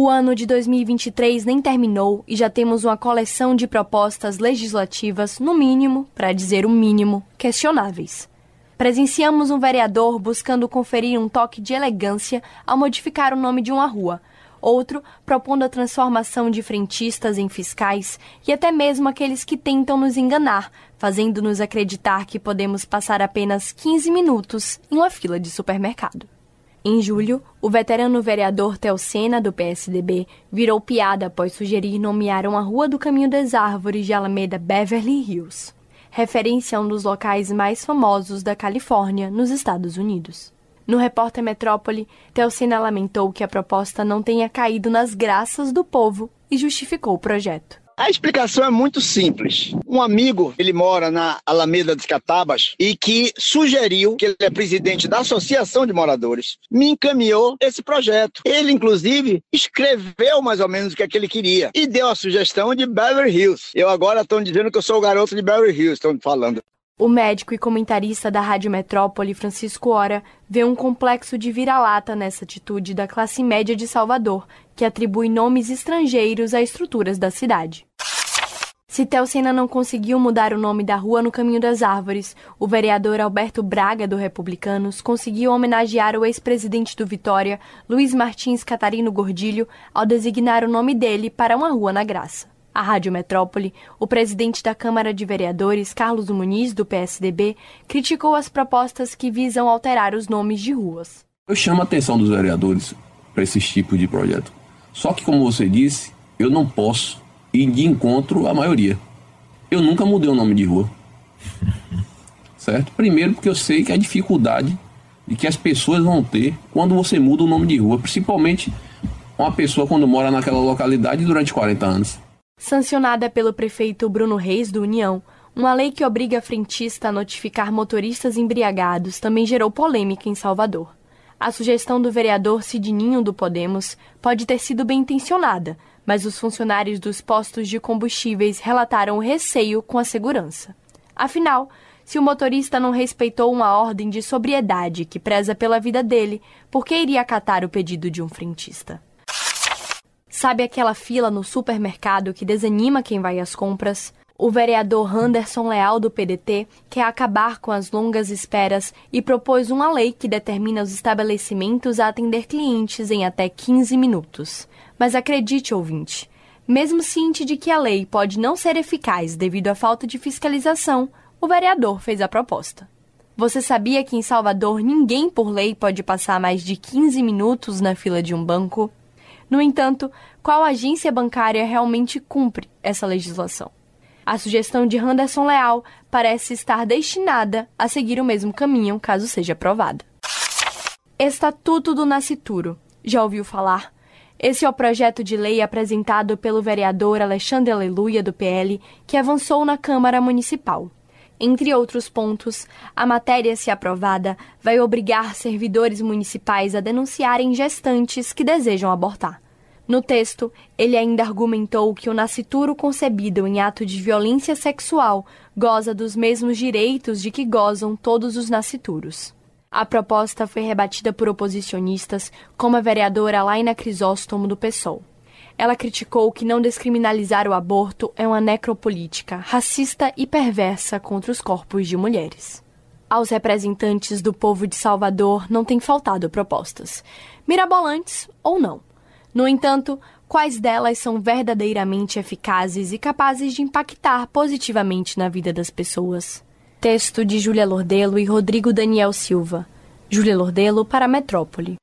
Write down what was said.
O ano de 2023 nem terminou e já temos uma coleção de propostas legislativas, no mínimo, para dizer o mínimo, questionáveis. Presenciamos um vereador buscando conferir um toque de elegância ao modificar o nome de uma rua, outro propondo a transformação de frentistas em fiscais e até mesmo aqueles que tentam nos enganar, fazendo-nos acreditar que podemos passar apenas 15 minutos em uma fila de supermercado. Em julho, o veterano vereador Telcena, do PSDB, virou piada após sugerir nomear uma rua do Caminho das Árvores de Alameda Beverly Hills, referência a um dos locais mais famosos da Califórnia, nos Estados Unidos. No repórter Metrópole, Telcina lamentou que a proposta não tenha caído nas graças do povo e justificou o projeto. A explicação é muito simples. Um amigo, ele mora na Alameda dos Catabas e que sugeriu que ele é presidente da Associação de Moradores, me encaminhou esse projeto. Ele, inclusive, escreveu mais ou menos o que, é que ele queria e deu a sugestão de Beverly Hills. Eu agora estou dizendo que eu sou o garoto de Beverly Hills, estão falando. O médico e comentarista da Rádio Metrópole, Francisco Ora, vê um complexo de vira-lata nessa atitude da classe média de Salvador, que atribui nomes estrangeiros a estruturas da cidade. Se Telcena não conseguiu mudar o nome da rua no Caminho das Árvores, o vereador Alberto Braga, do Republicanos, conseguiu homenagear o ex-presidente do Vitória, Luiz Martins Catarino Gordilho, ao designar o nome dele para uma rua na Graça à Rádio Metrópole, o presidente da Câmara de Vereadores, Carlos Muniz, do PSDB, criticou as propostas que visam alterar os nomes de ruas. Eu chamo a atenção dos vereadores para esse tipo de projeto. Só que, como você disse, eu não posso ir de encontro à maioria. Eu nunca mudei o nome de rua. certo? Primeiro, porque eu sei que a dificuldade de que as pessoas vão ter quando você muda o nome de rua, principalmente uma pessoa quando mora naquela localidade durante 40 anos. Sancionada pelo prefeito Bruno Reis, do União, uma lei que obriga a frentista a notificar motoristas embriagados também gerou polêmica em Salvador. A sugestão do vereador Sidninho do Podemos pode ter sido bem intencionada, mas os funcionários dos postos de combustíveis relataram receio com a segurança. Afinal, se o motorista não respeitou uma ordem de sobriedade que preza pela vida dele, por que iria acatar o pedido de um frentista? Sabe aquela fila no supermercado que desanima quem vai às compras? O vereador Anderson Leal do PDT quer acabar com as longas esperas e propôs uma lei que determina os estabelecimentos a atender clientes em até 15 minutos. Mas acredite, ouvinte, mesmo ciente de que a lei pode não ser eficaz devido à falta de fiscalização, o vereador fez a proposta. Você sabia que em Salvador ninguém por lei pode passar mais de 15 minutos na fila de um banco? No entanto, qual agência bancária realmente cumpre essa legislação? A sugestão de Henderson Leal parece estar destinada a seguir o mesmo caminho caso seja aprovada. Estatuto do Nascituro. Já ouviu falar? Esse é o projeto de lei apresentado pelo vereador Alexandre Aleluia, do PL, que avançou na Câmara Municipal. Entre outros pontos, a matéria, se aprovada, vai obrigar servidores municipais a denunciarem gestantes que desejam abortar. No texto, ele ainda argumentou que o nascituro concebido em ato de violência sexual goza dos mesmos direitos de que gozam todos os nascituros. A proposta foi rebatida por oposicionistas, como a vereadora Laina Crisóstomo do PSOL. Ela criticou que não descriminalizar o aborto é uma necropolítica racista e perversa contra os corpos de mulheres. Aos representantes do povo de Salvador não têm faltado propostas, mirabolantes ou não. No entanto, quais delas são verdadeiramente eficazes e capazes de impactar positivamente na vida das pessoas? Texto de Júlia Lordelo e Rodrigo Daniel Silva. Júlia Lordelo para a Metrópole.